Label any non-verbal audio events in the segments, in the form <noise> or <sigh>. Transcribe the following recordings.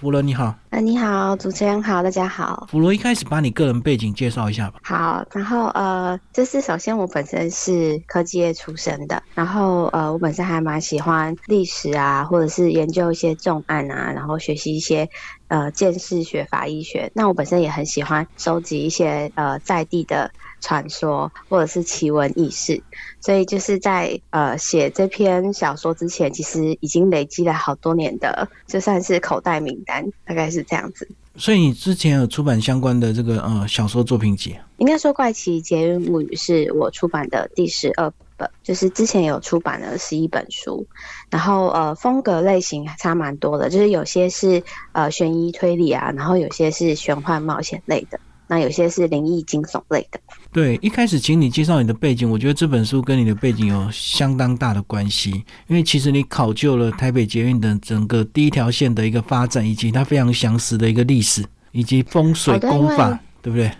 弗伦你好，呃，你好，主持人好，大家好。弗伦一开始把你个人背景介绍一下吧。好，然后呃，就是首先我本身是科技业出身的，然后呃，我本身还蛮喜欢历史啊，或者是研究一些重案啊，然后学习一些呃见识学、法医学。那我本身也很喜欢收集一些呃在地的。传说或者是奇闻异事，所以就是在呃写这篇小说之前，其实已经累积了好多年的，就算是口袋名单，大概是这样子。所以你之前有出版相关的这个呃小说作品集？应该说《怪奇捷运物语》是我出版的第十二本，就是之前有出版了十一本书，然后呃风格类型差蛮多的，就是有些是呃悬疑推理啊，然后有些是玄幻冒险类的。那有些是灵异惊悚类的。对，一开始请你介绍你的背景，我觉得这本书跟你的背景有相当大的关系，因为其实你考究了台北捷运的整个第一条线的一个发展，以及它非常详实的一个历史，以及风水功法，对不对？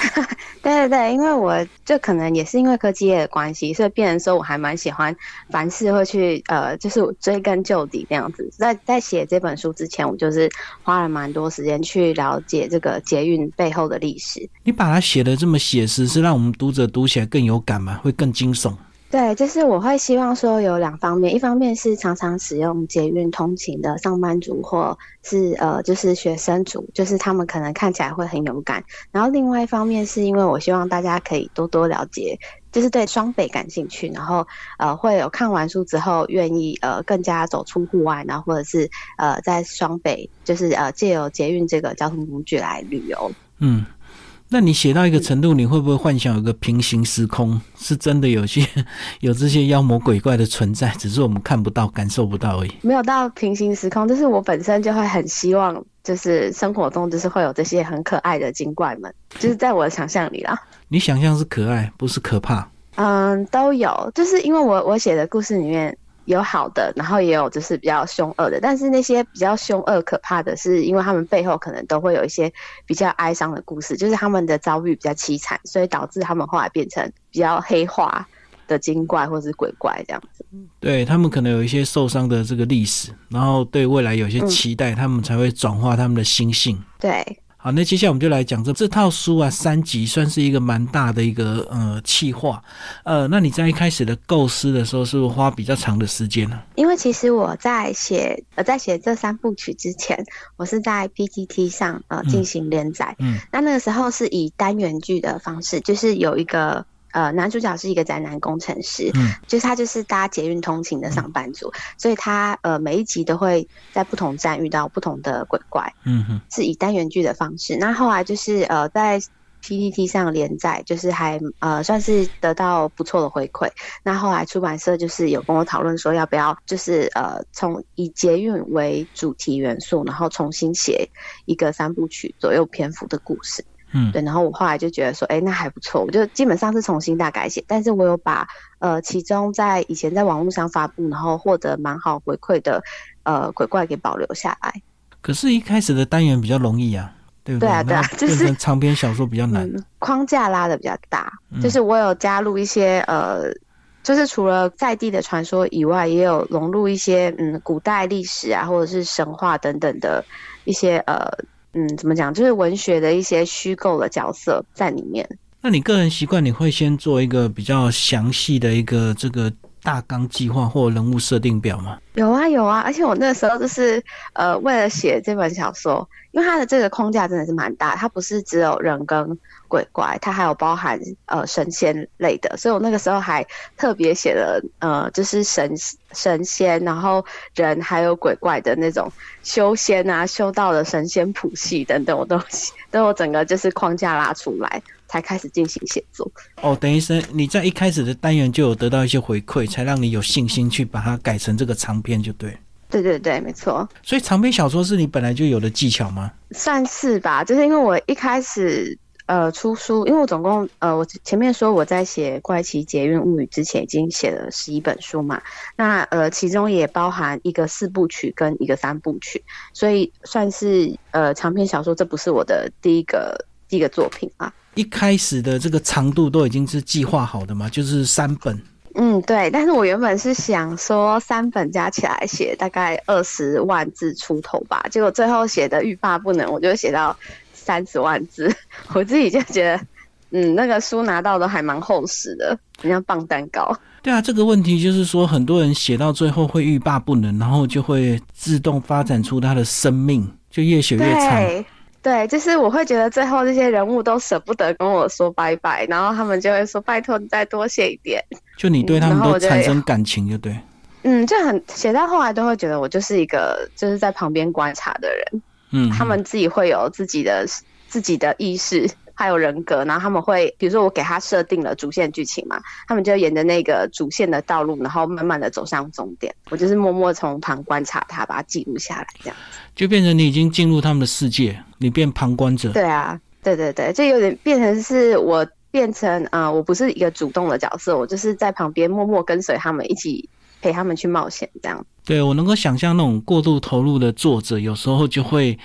<laughs> 对对对，因为我就可能也是因为科技业的关系，所以变成说我还蛮喜欢凡事会去呃，就是追根究底那样子。在在写这本书之前，我就是花了蛮多时间去了解这个捷运背后的历史。你把它写的这么写实，是让我们读者读起来更有感吗？会更惊悚？对，就是我会希望说有两方面，一方面是常常使用捷运通勤的上班族或是呃就是学生族，就是他们可能看起来会很勇敢。然后另外一方面是因为我希望大家可以多多了解，就是对双北感兴趣，然后呃会有看完书之后愿意呃更加走出户外，然后或者是呃在双北就是呃借由捷运这个交通工具来旅游。嗯。那你写到一个程度，你会不会幻想有个平行时空，是真的有些 <laughs> 有这些妖魔鬼怪的存在，只是我们看不到、感受不到而已？没有到平行时空，就是我本身就会很希望，就是生活中就是会有这些很可爱的精怪们，就是在我的想象里啦。你想象是可爱，不是可怕？嗯，都有，就是因为我我写的故事里面。有好的，然后也有就是比较凶恶的，但是那些比较凶恶可怕的是，因为他们背后可能都会有一些比较哀伤的故事，就是他们的遭遇比较凄惨，所以导致他们后来变成比较黑化的精怪或是鬼怪这样子。对他们可能有一些受伤的这个历史，然后对未来有些期待，他们才会转化他们的心性。对。好，那接下来我们就来讲这这套书啊，三集算是一个蛮大的一个呃企划，呃，那你在一开始的构思的时候，是不是花比较长的时间呢？因为其实我在写呃在写这三部曲之前，我是在 PTT 上呃进行连载，嗯，那那个时候是以单元剧的方式，就是有一个。呃，男主角是一个宅男工程师，嗯，就是他就是搭捷运通勤的上班族，所以他呃每一集都会在不同站遇到不同的鬼怪，嗯哼，是以单元剧的方式。那后来就是呃在 PPT 上连载，就是还呃算是得到不错的回馈。那后来出版社就是有跟我讨论说，要不要就是呃从以捷运为主题元素，然后重新写一个三部曲左右篇幅的故事。嗯，对，然后我后来就觉得说，哎，那还不错，我就基本上是重新大改写，但是我有把呃其中在以前在网络上发布，然后获得蛮好回馈的呃鬼怪给保留下来。可是，一开始的单元比较容易啊，对不对？对啊，对啊，就是长篇小说比较难，框架拉的比较大。就是我有加入一些呃，就是除了在地的传说以外，也有融入一些嗯古代历史啊，或者是神话等等的一些呃。嗯，怎么讲？就是文学的一些虚构的角色在里面。那你个人习惯，你会先做一个比较详细的一个这个大纲计划或人物设定表吗？有啊，有啊。而且我那时候就是呃，为了写这本小说，因为它的这个框架真的是蛮大，它不是只有人跟。鬼怪，它还有包含呃神仙类的，所以我那个时候还特别写了呃，就是神 <laughs> 神仙，然后人还有鬼怪的那种修仙啊、<laughs> 修道的神仙谱系等等，我都 <laughs> 都有整个就是框架拉出来，才开始进行写作。哦，等于是你在一开始的单元就有得到一些回馈，才让你有信心去把它改成这个长篇，就对。对对对，没错。所以长篇小说是你本来就有的技巧吗？算是吧，就是因为我一开始。呃，出书，因为我总共呃，我前面说我在写《怪奇捷运物语》之前已经写了十一本书嘛，那呃，其中也包含一个四部曲跟一个三部曲，所以算是呃长篇小说，这不是我的第一个第一个作品啊。一开始的这个长度都已经是计划好的嘛，就是三本。嗯，对。但是我原本是想说三本加起来写大概二十万字出头吧，结果最后写的欲罢不能，我就写到三十万字。<laughs> 我自己就觉得，嗯，那个书拿到的还蛮厚实的，很像棒蛋糕。对啊，这个问题就是说，很多人写到最后会欲罢不能，然后就会自动发展出他的生命，就越写越长。对，就是我会觉得最后这些人物都舍不得跟我说拜拜，然后他们就会说拜托你再多写一点。就你对他们都产生感情，就对。<laughs> 嗯，就很写到后来都会觉得我就是一个就是在旁边观察的人。嗯，他们自己会有自己的自己的意识。还有人格，然后他们会，比如说我给他设定了主线剧情嘛，他们就沿着那个主线的道路，然后慢慢的走向终点。我就是默默从旁观察他，把它记录下来，这样就变成你已经进入他们的世界，你变旁观者。对啊，对对对，就有点变成是我变成啊，我不是一个主动的角色，我就是在旁边默默跟随他们一起。陪他们去冒险，这样。对我能够想象那种过度投入的作者，有时候就会，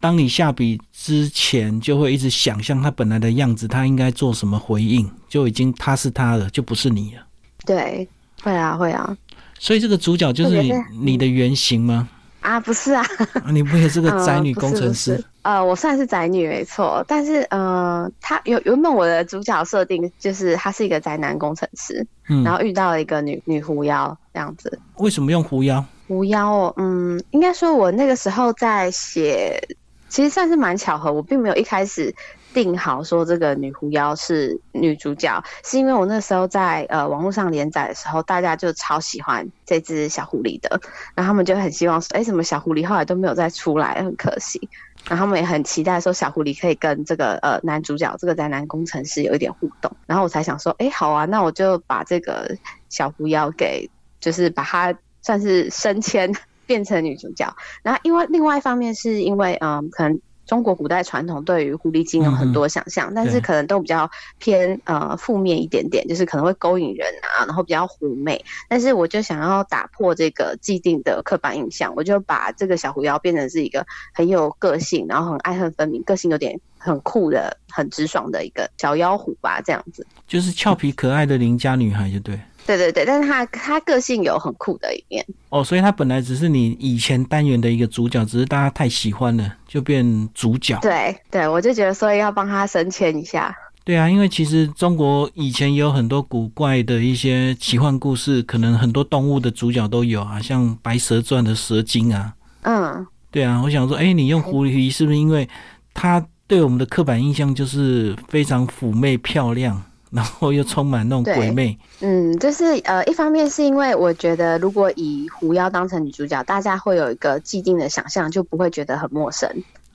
当你下笔之前，就会一直想象他本来的样子，他应该做什么回应，就已经他是他了，就不是你了。对，会啊，会啊。所以这个主角就是你你的原型吗？啊，不是啊，你不也是个 <laughs> 宅女工程师？呃，我算是宅女没错，但是呃，他原原本我的主角设定就是他是一个宅男工程师，然后遇到了一个女女狐妖这样子。为什么用狐妖？狐妖哦，嗯，应该说我那个时候在写，其实算是蛮巧合，我并没有一开始。定好说这个女狐妖是女主角，是因为我那时候在呃网络上连载的时候，大家就超喜欢这只小狐狸的，然后他们就很希望说，哎，怎么小狐狸后来都没有再出来，很可惜。然后他们也很期待说小狐狸可以跟这个呃男主角这个宅男工程师有一点互动，然后我才想说，哎，好啊，那我就把这个小狐妖给就是把它算是升迁变成女主角。然后因为另外一方面是因为嗯可能。中国古代传统对于狐狸精有很多想象，但是可能都比较偏呃负面一点点，就是可能会勾引人啊，然后比较狐媚。但是我就想要打破这个既定的刻板印象，我就把这个小狐妖变成是一个很有个性，然后很爱恨分明，个性有点很酷的、很直爽的一个小妖狐吧，这样子。就是俏皮可爱的邻家女孩，就对。对对对，但是他他个性有很酷的一面哦，所以他本来只是你以前单元的一个主角，只是大家太喜欢了，就变主角。对对，我就觉得所以要帮他升迁一下。对啊，因为其实中国以前也有很多古怪的一些奇幻故事，可能很多动物的主角都有啊，像《白蛇传》的蛇精啊。嗯，对啊，我想说，哎，你用狐狸是不是因为它对我们的刻板印象就是非常妩媚漂亮？然后又充满那种鬼魅，嗯，就是呃，一方面是因为我觉得，如果以狐妖当成女主角，大家会有一个既定的想象，就不会觉得很陌生，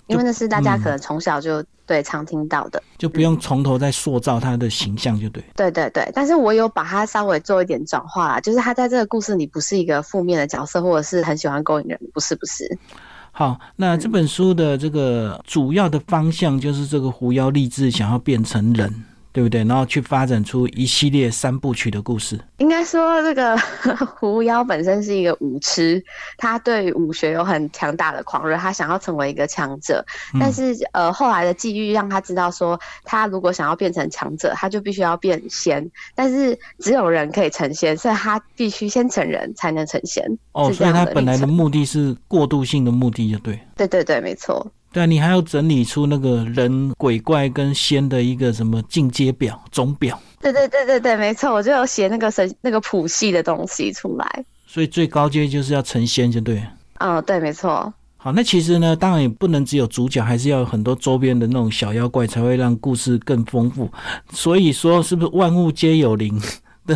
因为那是大家可能从小就对常听到的，就不用从头再塑造她的形象，就对。对对对，但是我有把它稍微做一点转化啦，就是她在这个故事里不是一个负面的角色，或者是很喜欢勾引人，不是不是。好，那这本书的这个主要的方向就是这个狐妖立志想要变成人。对不对？然后去发展出一系列三部曲的故事。应该说，这个 <laughs> 狐妖本身是一个武痴，他对武学有很强大的狂热，他想要成为一个强者。但是，呃，后来的际遇让他知道，说他如果想要变成强者，他就必须要变仙。但是，只有人可以成仙，所以他必须先成人才能成仙。哦，所以他本来的目的是过渡性的目的，就对。对对对，没错。对啊，你还要整理出那个人、鬼怪跟仙的一个什么进阶表、总表。对对对对对，没错，我就有写那个神那个谱系的东西出来。所以最高阶就是要成仙，就对。嗯，对，没错。好，那其实呢，当然也不能只有主角，还是要有很多周边的那种小妖怪，才会让故事更丰富。所以说，是不是万物皆有灵？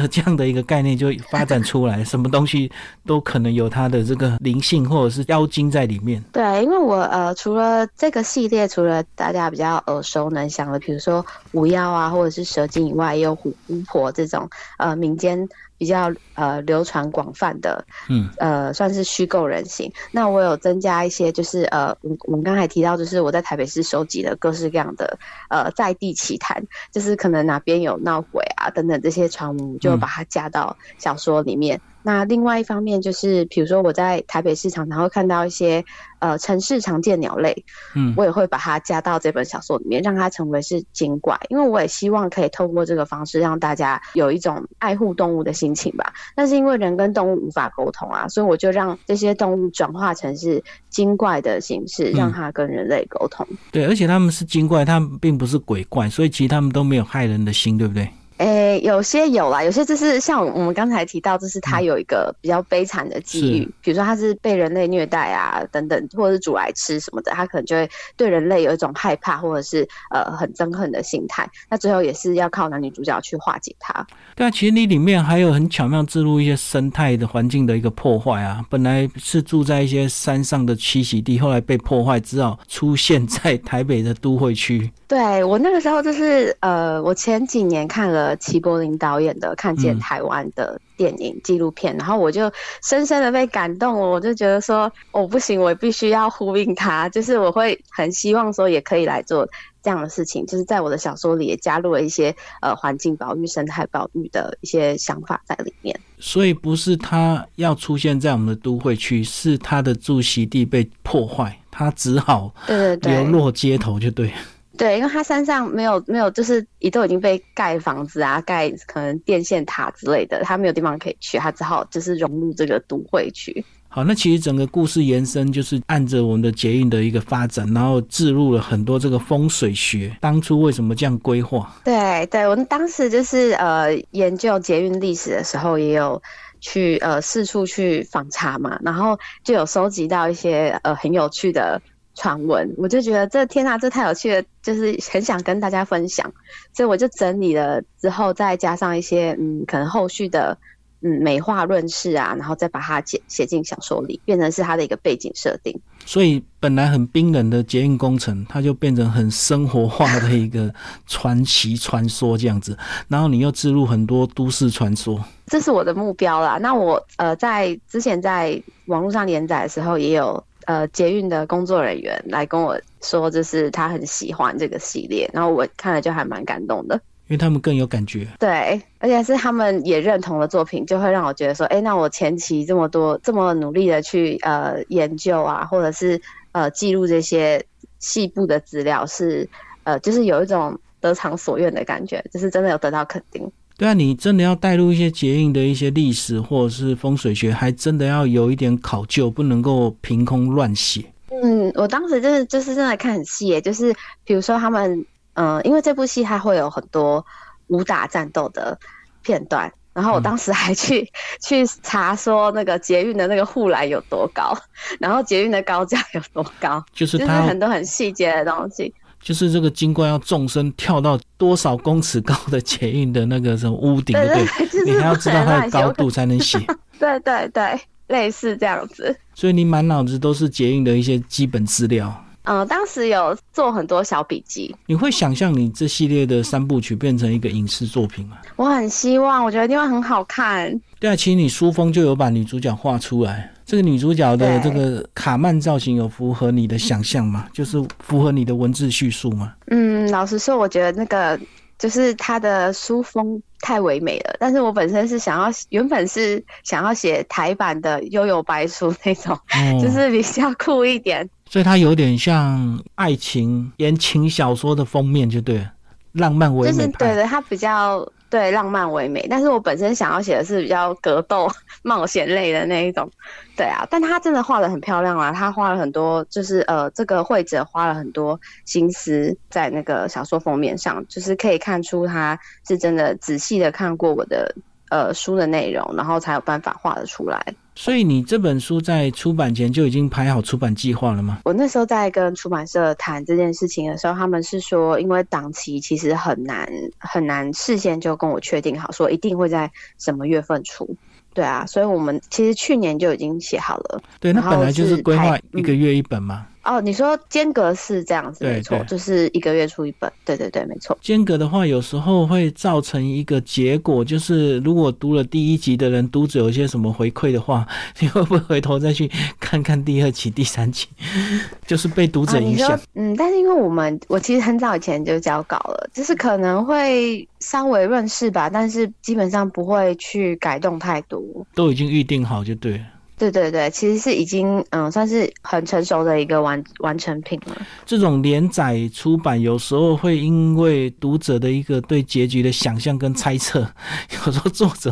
这样的一个概念就发展出来，什么东西都可能有它的这个灵性或者是妖精在里面。对，因为我呃，除了这个系列，除了大家比较耳熟能详的，比如说狐妖啊，或者是蛇精以外，也有狐巫婆这种呃民间。比较呃流传广泛的，嗯呃算是虚构人形。那我有增加一些，就是呃我我们刚才提到，就是我在台北市收集的各式各样的呃在地奇谈，就是可能哪边有闹鬼啊等等这些传闻，就把它加到小说里面。那另外一方面就是，比如说我在台北市场，然后看到一些呃城市常见鸟类，嗯，我也会把它加到这本小说里面，让它成为是精怪，因为我也希望可以透过这个方式让大家有一种爱护动物的心情吧。但是因为人跟动物无法沟通啊，所以我就让这些动物转化成是精怪的形式，让它跟人类沟通。对，而且他们是精怪，他们并不是鬼怪，所以其实他们都没有害人的心，对不对？诶，有些有啦，有些就是像我们刚才提到，就是他有一个比较悲惨的际遇，比如说他是被人类虐待啊，等等，或者是煮来吃什么的，他可能就会对人类有一种害怕，或者是呃很憎恨的心态。那最后也是要靠男女主角去化解它。对啊，其实你里面还有很巧妙植入一些生态的环境的一个破坏啊，本来是住在一些山上的栖息地，后来被破坏，只好出现在台北的都会区。对我那个时候就是呃，我前几年看了齐柏林导演的《看见台湾》的电影纪录片，然后我就深深的被感动了。我就觉得说，我不行，我必须要呼应他，<laughs> 就是我会很希望说，也可以来做这样的事情，就是在我的小说里也加入了一些呃环境保育、生态保育的一些想法在里面。所以不是他要出现在我们的都会区，是他的住席地被破坏，他只好流落街头，就对。对，因为他山上没有没有，就是也都已经被盖房子啊，盖可能电线塔之类的，他没有地方可以去，他只好就是融入这个都会区。好，那其实整个故事延伸就是按着我们的捷运的一个发展，然后置入了很多这个风水学。当初为什么这样规划？对，对我们当时就是呃研究捷运历史的时候，也有去呃四处去访查嘛，然后就有收集到一些呃很有趣的。传闻，我就觉得这天啊，这太有趣了，就是很想跟大家分享，所以我就整理了之后，再加上一些嗯，可能后续的嗯美化论事啊，然后再把它写写进小说里，变成是它的一个背景设定。所以本来很冰冷的捷运工程，它就变成很生活化的一个传奇传说这样子，然后你又植入很多都市传说，这是我的目标啦。那我呃在之前在网络上连载的时候也有。呃，捷运的工作人员来跟我说，就是他很喜欢这个系列，然后我看了就还蛮感动的，因为他们更有感觉。对，而且是他们也认同的作品，就会让我觉得说，哎，那我前期这么多这么努力的去呃研究啊，或者是呃记录这些细部的资料，是呃就是有一种得偿所愿的感觉，就是真的有得到肯定。对啊，你真的要带入一些捷运的一些历史或者是风水学，还真的要有一点考究，不能够凭空乱写。嗯，我当时真的就是真的看很细，就是比如说他们，嗯，因为这部戏它会有很多武打战斗的片段，然后我当时还去去查说那个捷运的那个护栏有多高，然后捷运的高架有多高，就是就是很多很细节的东西。就是这个金冠要纵身跳到多少公尺高的捷运的那个什么屋顶，对对？你还要知道它的高度才能写。<laughs> 对对对，类似这样子。所以你满脑子都是捷运的一些基本资料。嗯，当时有做很多小笔记。你会想象你这系列的三部曲变成一个影视作品吗？我很希望，我觉得一定会很好看。对啊，其实你书封就有把女主角画出来。这个女主角的这个卡曼造型有符合你的想象吗？<laughs> 就是符合你的文字叙述吗？嗯，老实说，我觉得那个就是她的书风太唯美了。但是我本身是想要，原本是想要写台版的《悠悠白书》那种，就是比较酷一点。所以它有点像爱情言情小说的封面，就对，浪漫唯美就是对的，它比较。对，浪漫唯美，但是我本身想要写的是比较格斗、<laughs> 冒险类的那一种，对啊，但他真的画的很漂亮啊，他花了很多，就是呃，这个绘者花了很多心思在那个小说封面上，就是可以看出他是真的仔细的看过我的呃书的内容，然后才有办法画得出来。所以你这本书在出版前就已经排好出版计划了吗？我那时候在跟出版社谈这件事情的时候，他们是说，因为档期其实很难很难事先就跟我确定好，说一定会在什么月份出。对啊，所以我们其实去年就已经写好了。对，那本来就是规划一个月一本嘛。哦，你说间隔是这样子，没错，就是一个月出一本，对对对，没错。间隔的话，有时候会造成一个结果，就是如果读了第一集的人，读者有些什么回馈的话，<laughs> 你会不会回头再去看看第二集、第三集？<laughs> 就是被读者影响。说，嗯，但是因为我们我其实很早以前就交稿了，就是可能会稍微润饰吧，但是基本上不会去改动太多。都已经预定好就对了。对对对，其实是已经嗯算是很成熟的一个完完成品了。这种连载出版有时候会因为读者的一个对结局的想象跟猜测，<laughs> 有时候作者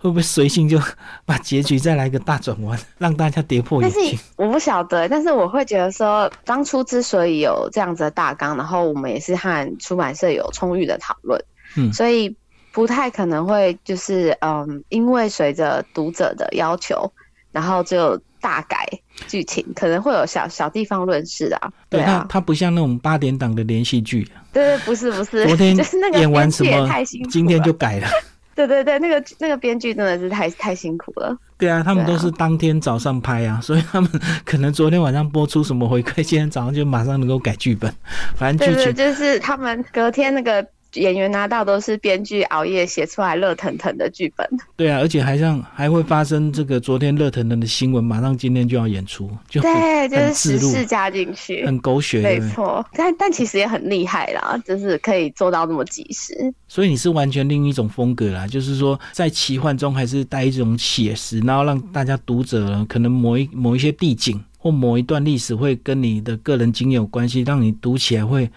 会不会随性就把结局再来个大转弯，让大家跌破眼但是镜？我不晓得，但是我会觉得说，当初之所以有这样子的大纲，然后我们也是和出版社有充裕的讨论，嗯所以不太可能会就是嗯，因为随着读者的要求，然后就大改剧情，可能会有小小地方论事啊，对它啊，它不像那种八点档的连续剧，对对，不是不是，昨天 <laughs> 就是那个演完什么今天就改了。对对对，那个那个编剧真的是太太辛苦了。对啊，他们都是当天早上拍啊，<laughs> 所以他们可能昨天晚上播出什么回馈，今天早上就马上能够改剧本。反正剧情就是他们隔天那个演员拿到都是编剧熬夜写出来热腾腾的剧本。对啊，而且还像还会发生这个昨天热腾腾的新闻，马上今天就要演出，就对，就是时事加进去。很狗血，对没？错，但但其实也很厉害啦，就是可以做到那么及时。所以你是完全另一种风格啦，就是说在奇幻中还是带一种写实，然后让大家读者可能某一某一些地景或某一段历史会跟你的个人经验有关系，让你读起来会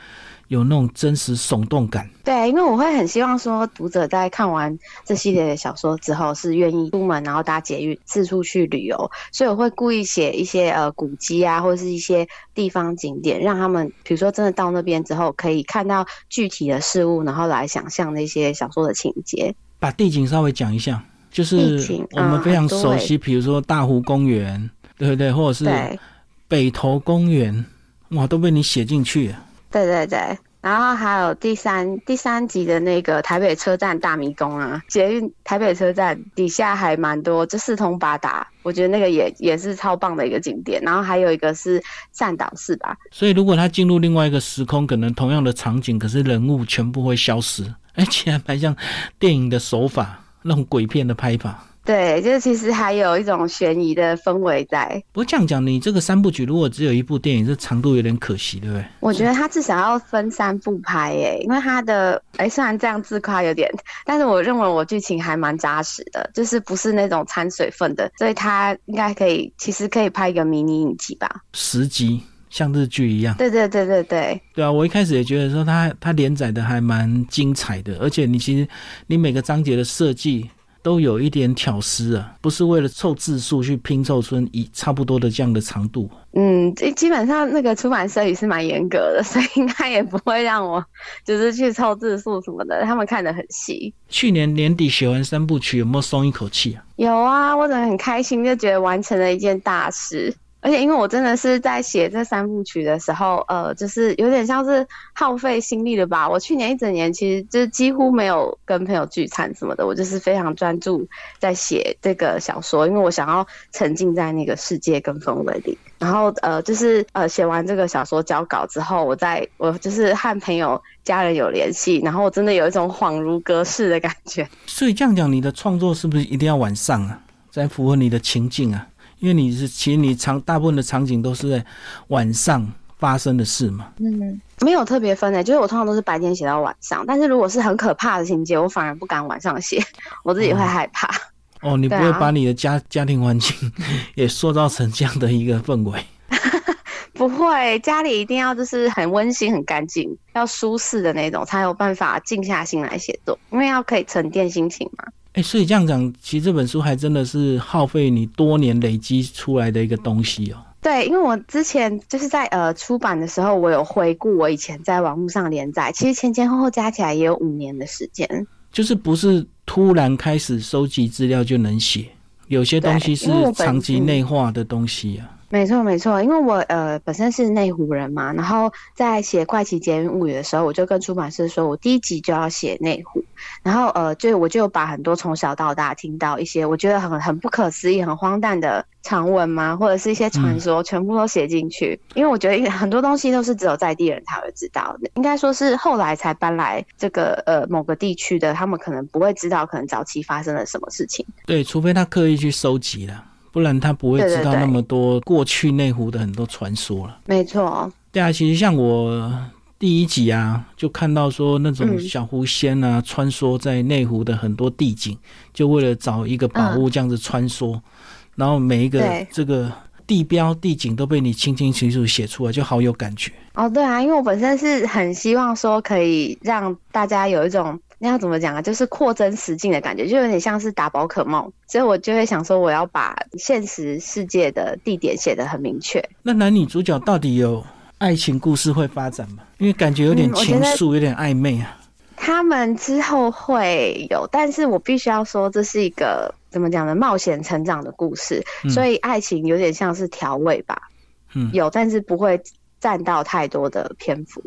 有那种真实耸动感。对，因为我会很希望说，读者在看完这系列的小说之后，是愿意出门然后搭捷运四处去旅游，所以我会故意写一些呃古迹啊，或者是一些地方景点，让他们比如说真的到那边之后，可以看到具体的事物，然后来想象那些小说的情节。把地景稍微讲一下，就是我们非常熟悉，比如说大湖公园，对不对？或者是，北投公园，哇，都被你写进去了。对对对。然后还有第三第三集的那个台北车站大迷宫啊，捷运台北车站底下还蛮多，就四通八达，我觉得那个也也是超棒的一个景点。然后还有一个是善导寺吧，所以如果他进入另外一个时空，可能同样的场景，可是人物全部会消失，而且还蛮像电影的手法，那种鬼片的拍法。对，就是其实还有一种悬疑的氛围在。不过这样讲，你这个三部曲如果只有一部电影，这长度有点可惜，对不对？我觉得它至少要分三部拍诶，因为它的诶虽然这样自夸有点，但是我认为我剧情还蛮扎实的，就是不是那种掺水分的，所以它应该可以，其实可以拍一个迷你影集吧。十集像日剧一样。对对对对对，对啊，我一开始也觉得说它它连载的还蛮精彩的，而且你其实你每个章节的设计都有一点挑丝啊，不是为了凑字数去拼凑出一差不多的这样的长度。嗯，基基本上那个出版社也是蛮严格的，所以应该也不会让我就是去凑字数什么的，他们看得很细。去年年底写完三部曲，有没有松一口气啊？有啊，我真的很开心，就觉得完成了一件大事。而且因为我真的是在写这三部曲的时候，呃，就是有点像是耗费心力了吧。我去年一整年其实就几乎没有跟朋友聚餐什么的，我就是非常专注在写这个小说，因为我想要沉浸在那个世界跟氛围里。然后呃，就是呃写完这个小说交稿之后，我在我就是和朋友、家人有联系，然后我真的有一种恍如隔世的感觉。所以这样讲，你的创作是不是一定要晚上啊，才符合你的情境啊？因为你是其实你场大部分的场景都是在晚上发生的事嘛。嗯，没有特别分诶，就是我通常都是白天写到晚上，但是如果是很可怕的情节，我反而不敢晚上写，<laughs> 我自己会害怕。哦，你不会把你的家家庭环境也塑造成这样的一个氛围。<laughs> 不会，家里一定要就是很温馨、很干净，要舒适的那种，才有办法静下心来写作，因为要可以沉淀心情嘛。哎，所以这样讲，其实这本书还真的是耗费你多年累积出来的一个东西哦。对，因为我之前就是在呃出版的时候，我有回顾我以前在网络上连载，其实前前后后加起来也有五年的时间。就是不是突然开始收集资料就能写，有些东西是长期内化的东西啊。没错没错，因为我呃本身是内湖人嘛，然后在写《怪奇捷运物语》的时候，我就跟出版社说，我第一集就要写内湖，然后呃就我就把很多从小到大听到一些我觉得很很不可思议、很荒诞的传闻嘛，或者是一些传说，全部都写进去，因为我觉得很多东西都是只有在地人才会知道，应该说是后来才搬来这个呃某个地区的，他们可能不会知道，可能早期发生了什么事情。对，除非他刻意去收集了。不然他不会知道那么多过去内湖的很多传说了。没错，对啊，其实像我第一集啊，就看到说那种小狐仙啊，穿梭在内湖的很多地景，就为了找一个宝物这样子穿梭，然后每一个这个地标地景都被你清清楚楚写出来，就好有感觉。哦，对啊，因为我本身是很希望说可以让大家有一种。那要怎么讲啊？就是扩增实境的感觉，就有点像是打宝可梦，所以我就会想说，我要把现实世界的地点写得很明确。那男女主角到底有爱情故事会发展吗？因为感觉有点情愫，有点暧昧啊。他们之后会有，但是我必须要说，这是一个怎么讲呢？冒险成长的故事，所以爱情有点像是调味吧。嗯，有，但是不会占到太多的篇幅。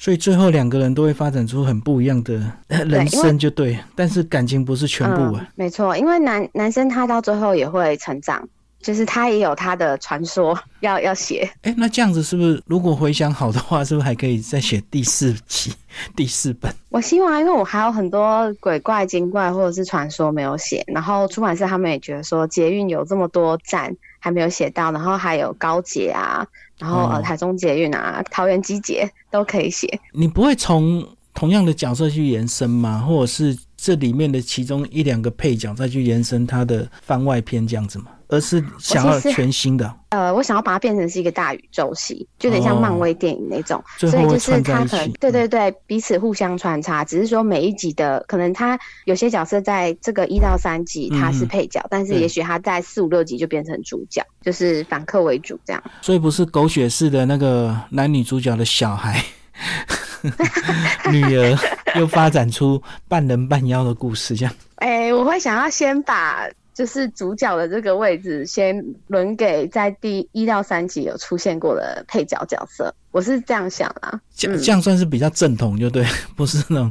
所以最后两个人都会发展出很不一样的人生，就对。但是感情不是全部啊。没错，因为男男生他到最后也会成长，就是他也有他的传说 <laughs> 要要写。哎，那这样子是不是如果回想好的话，是不是还可以再写第四集、<laughs> 第四本？我希望，因为我还有很多鬼怪、精怪或者是传说没有写，然后出版社他们也觉得说捷运有这么多站还没有写到，然后还有高捷啊。然后呃，台中捷运啊，桃园机捷都可以写。你不会从同样的角色去延伸吗？或者是这里面的其中一两个配角再去延伸他的番外篇这样子吗？而是想要全新的。呃，我想要把它变成是一个大宇宙系，就有点像漫威电影那种。所以就是它可能对对对，彼此互相穿插。只是说每一集的可能，他有些角色在这个一到三集他是配角，但是也许他在四五六集就变成主角，就是反客为主这样。所以不是狗血式的那个男女主角的小孩，<laughs> 女儿又发展出半人半妖的故事这样。<laughs> 哎，我会想要先把。就是主角的这个位置，先轮给在第一到三集有出现过的配角角色，我是这样想啦。这这样算是比较正统，就对，不是那种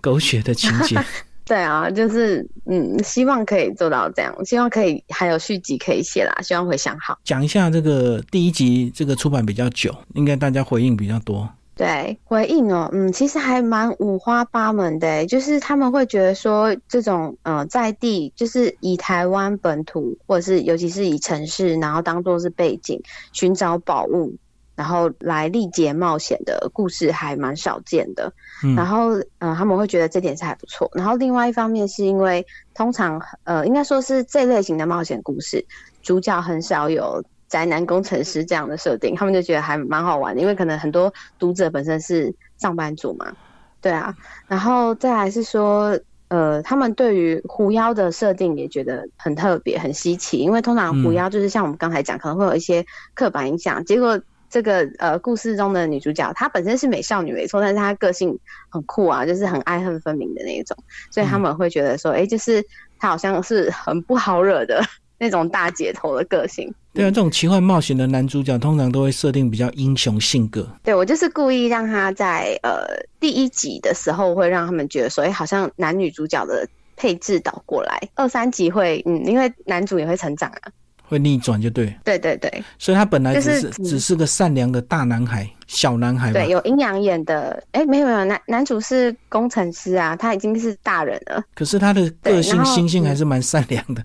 狗血的情节。<laughs> 对啊，就是嗯，希望可以做到这样，希望可以还有续集可以写啦，希望回想好。讲一下这个第一集，这个出版比较久，应该大家回应比较多。对回应哦，嗯，其实还蛮五花八门的，就是他们会觉得说，这种呃在地，就是以台湾本土，或者是尤其是以城市，然后当做是背景，寻找宝物，然后来历劫冒险的故事，还蛮少见的。然后呃，他们会觉得这点是还不错。然后另外一方面是因为，通常呃，应该说是这类型的冒险故事，主角很少有。宅男工程师这样的设定，他们就觉得还蛮好玩的，因为可能很多读者本身是上班族嘛，对啊，然后再来是说，呃，他们对于狐妖的设定也觉得很特别、很稀奇，因为通常狐妖就是像我们刚才讲，可能会有一些刻板印象，结果这个呃故事中的女主角她本身是美少女没错，但是她个性很酷啊，就是很爱恨分明的那一种，所以他们会觉得说，哎，就是她好像是很不好惹的。<laughs> 那种大姐头的个性，对啊，这种奇幻冒险的男主角通常都会设定比较英雄性格。对我就是故意让他在呃第一集的时候会让他们觉得说，哎，好像男女主角的配置倒过来，二三集会嗯，因为男主也会成长啊，会逆转就对。对对对，所以他本来只是只是个善良的大男孩。小男孩对，有阴阳眼的，哎，没有没有，男男主是工程师啊，他已经是大人了。可是他的个性心性还是蛮善良的。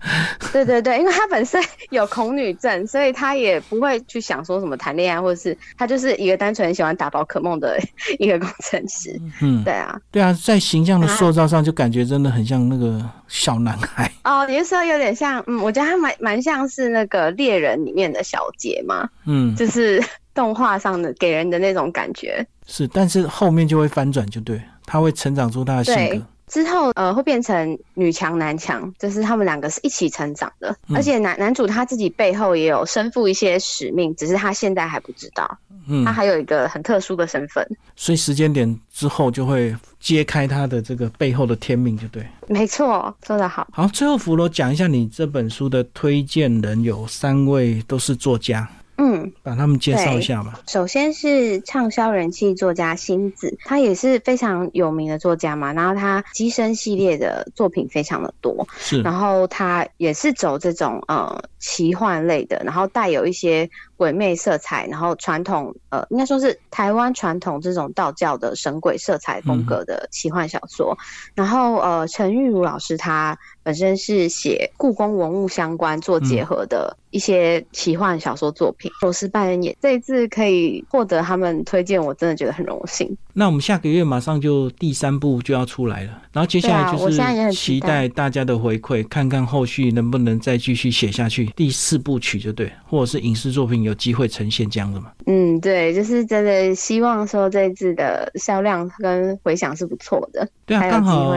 对对对，因为他本身有恐女症，<laughs> 所以他也不会去想说什么谈恋爱，或者是他就是一个单纯喜欢打宝可梦的 <laughs> 一个工程师。嗯，对啊，对啊，在形象的塑造上就感觉真的很像那个小男孩。哦，你是说有点像？嗯，我觉得他蛮蛮像是那个猎人里面的小杰嘛。嗯，就是。动画上的给人的那种感觉是，但是后面就会翻转，就对，他会成长出他的性格。之后呃会变成女强男强，就是他们两个是一起成长的，而且男男主他自己背后也有身负一些使命，只是他现在还不知道。嗯，他还有一个很特殊的身份，所以时间点之后就会揭开他的这个背后的天命，就对。没错，说得好。好，最后弗罗讲一下你这本书的推荐人有三位都是作家。嗯，把他们介绍一下吧。首先是畅销人气作家星子，他也是非常有名的作家嘛。然后他机身系列的作品非常的多，是。然后他也是走这种呃奇幻类的，然后带有一些鬼魅色彩，然后传统呃应该说是台湾传统这种道教的神鬼色彩风格的奇幻小说。然后呃陈玉如老师他本身是写故宫文物相关做结合的。一些奇幻小说作品，我是扮演也这一次可以获得他们推荐，我真的觉得很荣幸。那我们下个月马上就第三部就要出来了，然后接下来就是期待大家的回馈，看看后续能不能再继续写下去。第四部曲就对，或者是影视作品有机会呈现这样的嘛？嗯，对，就是真的希望说这一次的销量跟回响是不错的。对啊，刚好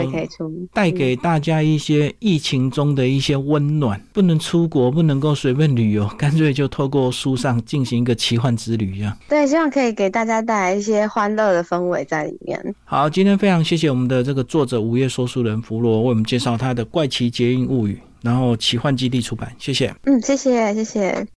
带给大家一些疫情中的一些温暖。不能出国，不能够随便旅游，<laughs> 干脆就透过书上进行一个奇幻之旅，一样。对，希望可以给大家带来一些欢乐的氛围在里面。好，今天非常谢谢我们的这个作者午夜说书人弗罗为我们介绍他的《怪奇捷运物语》，然后奇幻基地出版，谢谢。嗯，谢谢，谢谢。